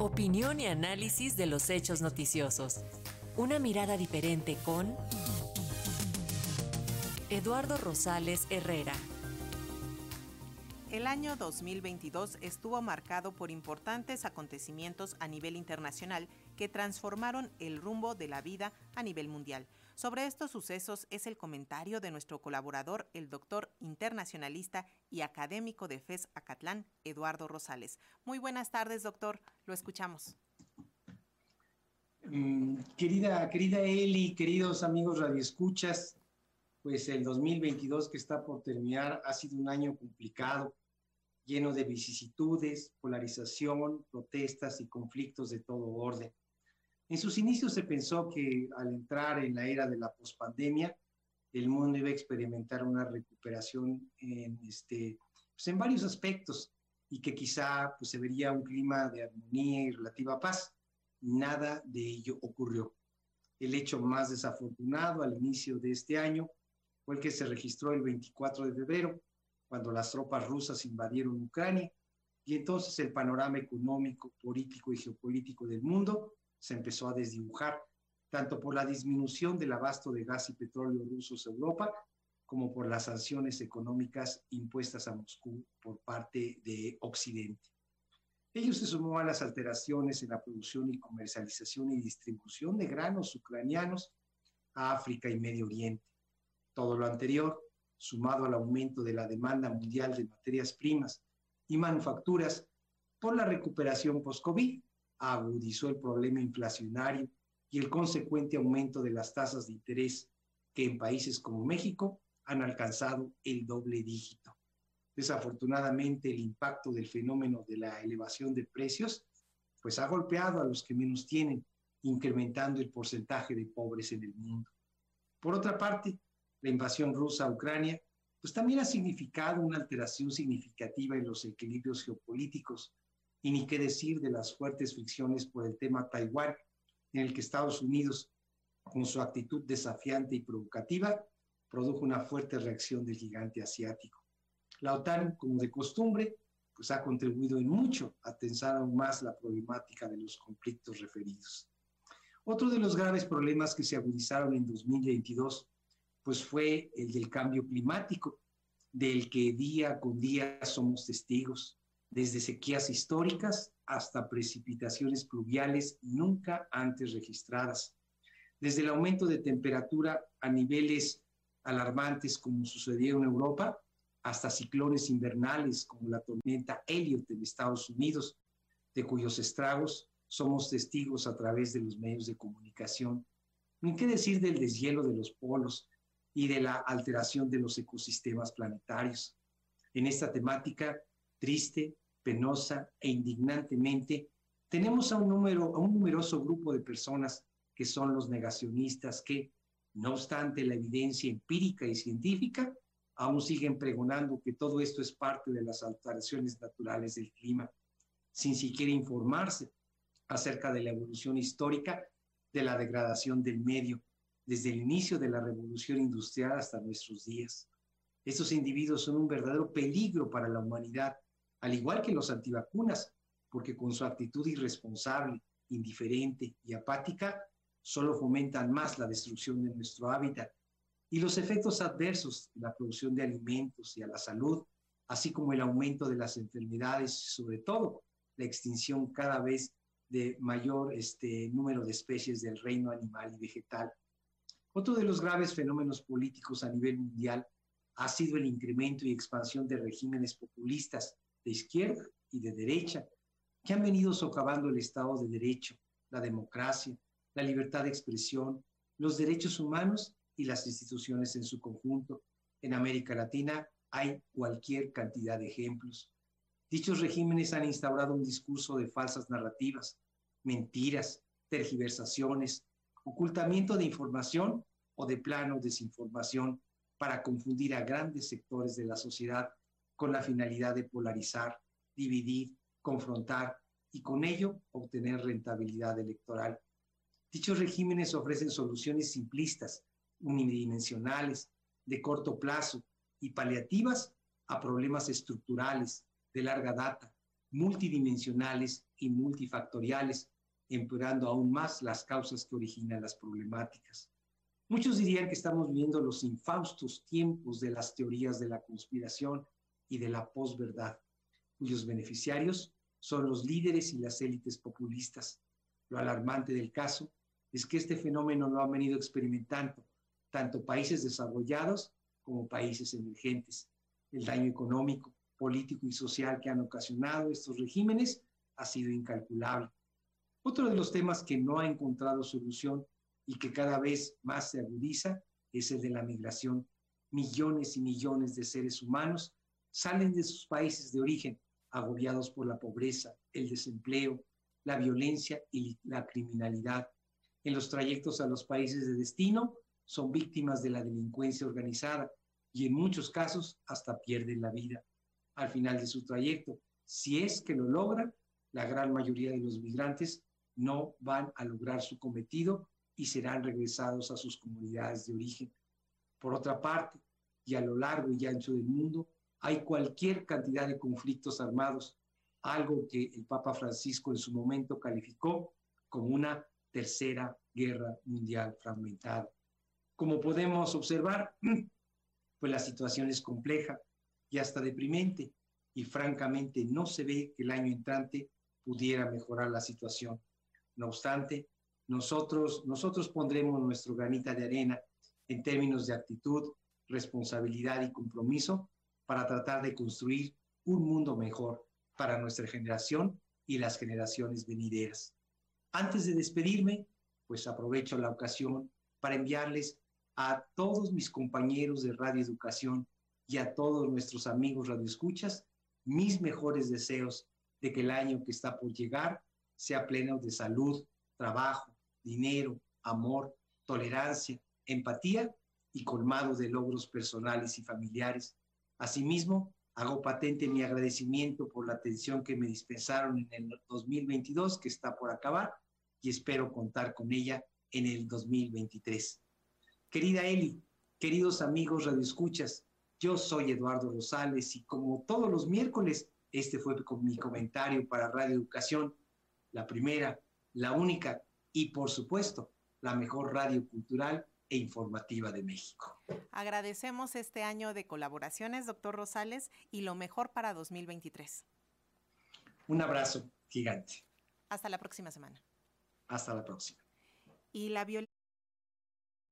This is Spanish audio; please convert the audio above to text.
Opinión y análisis de los hechos noticiosos. Una mirada diferente con Eduardo Rosales Herrera. El año 2022 estuvo marcado por importantes acontecimientos a nivel internacional que transformaron el rumbo de la vida a nivel mundial. Sobre estos sucesos es el comentario de nuestro colaborador, el doctor internacionalista y académico de FES Acatlán, Eduardo Rosales. Muy buenas tardes, doctor. Lo escuchamos. Mm, querida, querida Eli, queridos amigos radioescuchas, pues el 2022 que está por terminar ha sido un año complicado lleno de vicisitudes, polarización, protestas y conflictos de todo orden. En sus inicios se pensó que al entrar en la era de la pospandemia, el mundo iba a experimentar una recuperación en, este, pues en varios aspectos y que quizá pues, se vería un clima de armonía y relativa paz. Nada de ello ocurrió. El hecho más desafortunado al inicio de este año fue el que se registró el 24 de febrero, cuando las tropas rusas invadieron Ucrania, y entonces el panorama económico, político y geopolítico del mundo se empezó a desdibujar, tanto por la disminución del abasto de gas y petróleo rusos a Europa, como por las sanciones económicas impuestas a Moscú por parte de Occidente. Ello se sumó a las alteraciones en la producción y comercialización y distribución de granos ucranianos a África y Medio Oriente. Todo lo anterior sumado al aumento de la demanda mundial de materias primas y manufacturas por la recuperación post-COVID, agudizó el problema inflacionario y el consecuente aumento de las tasas de interés que en países como México han alcanzado el doble dígito. Desafortunadamente, el impacto del fenómeno de la elevación de precios pues ha golpeado a los que menos tienen, incrementando el porcentaje de pobres en el mundo. Por otra parte, la invasión rusa a Ucrania, pues también ha significado una alteración significativa en los equilibrios geopolíticos, y ni qué decir de las fuertes fricciones por el tema Taiwán, en el que Estados Unidos, con su actitud desafiante y provocativa, produjo una fuerte reacción del gigante asiático. La OTAN, como de costumbre, pues ha contribuido en mucho a tensar aún más la problemática de los conflictos referidos. Otro de los graves problemas que se agudizaron en 2022 pues fue el del cambio climático, del que día con día somos testigos, desde sequías históricas hasta precipitaciones pluviales nunca antes registradas, desde el aumento de temperatura a niveles alarmantes como sucedió en Europa, hasta ciclones invernales como la tormenta Elliot en Estados Unidos, de cuyos estragos somos testigos a través de los medios de comunicación. Ni qué decir del deshielo de los polos, y de la alteración de los ecosistemas planetarios. En esta temática triste, penosa e indignantemente, tenemos a un, número, a un numeroso grupo de personas que son los negacionistas que, no obstante la evidencia empírica y científica, aún siguen pregonando que todo esto es parte de las alteraciones naturales del clima, sin siquiera informarse acerca de la evolución histórica de la degradación del medio desde el inicio de la revolución industrial hasta nuestros días. Estos individuos son un verdadero peligro para la humanidad, al igual que los antivacunas, porque con su actitud irresponsable, indiferente y apática, solo fomentan más la destrucción de nuestro hábitat y los efectos adversos en la producción de alimentos y a la salud, así como el aumento de las enfermedades, sobre todo la extinción cada vez de mayor este, número de especies del reino animal y vegetal. Otro de los graves fenómenos políticos a nivel mundial ha sido el incremento y expansión de regímenes populistas de izquierda y de derecha que han venido socavando el Estado de Derecho, la democracia, la libertad de expresión, los derechos humanos y las instituciones en su conjunto. En América Latina hay cualquier cantidad de ejemplos. Dichos regímenes han instaurado un discurso de falsas narrativas, mentiras, tergiversaciones, ocultamiento de información o de plano desinformación para confundir a grandes sectores de la sociedad con la finalidad de polarizar, dividir, confrontar y con ello obtener rentabilidad electoral. Dichos regímenes ofrecen soluciones simplistas, unidimensionales, de corto plazo y paliativas a problemas estructurales de larga data, multidimensionales y multifactoriales, empeorando aún más las causas que originan las problemáticas. Muchos dirían que estamos viviendo los infaustos tiempos de las teorías de la conspiración y de la posverdad, cuyos beneficiarios son los líderes y las élites populistas. Lo alarmante del caso es que este fenómeno lo han venido experimentando tanto países desarrollados como países emergentes. El daño económico, político y social que han ocasionado estos regímenes ha sido incalculable. Otro de los temas que no ha encontrado solución y que cada vez más se agudiza es el de la migración. Millones y millones de seres humanos salen de sus países de origen agobiados por la pobreza, el desempleo, la violencia y la criminalidad. En los trayectos a los países de destino son víctimas de la delincuencia organizada y en muchos casos hasta pierden la vida. Al final de su trayecto, si es que lo logran, la gran mayoría de los migrantes no van a lograr su cometido y serán regresados a sus comunidades de origen. Por otra parte, y a lo largo y ancho del mundo, hay cualquier cantidad de conflictos armados, algo que el Papa Francisco en su momento calificó como una tercera guerra mundial fragmentada. Como podemos observar, pues la situación es compleja y hasta deprimente y francamente no se ve que el año entrante pudiera mejorar la situación. No obstante, nosotros, nosotros pondremos nuestro granita de arena en términos de actitud, responsabilidad y compromiso para tratar de construir un mundo mejor para nuestra generación y las generaciones venideras. Antes de despedirme, pues aprovecho la ocasión para enviarles a todos mis compañeros de Radio Educación y a todos nuestros amigos radioescuchas mis mejores deseos de que el año que está por llegar sea pleno de salud, trabajo, dinero, amor, tolerancia, empatía y colmado de logros personales y familiares. Asimismo, hago patente mi agradecimiento por la atención que me dispensaron en el 2022, que está por acabar, y espero contar con ella en el 2023. Querida Eli, queridos amigos radioescuchas, yo soy Eduardo Rosales y como todos los miércoles, este fue mi comentario para Radio Educación, la primera, la única y por supuesto la mejor radio cultural e informativa de México. Agradecemos este año de colaboraciones, doctor Rosales, y lo mejor para 2023. Un abrazo gigante. Hasta la próxima semana. Hasta la próxima. Y la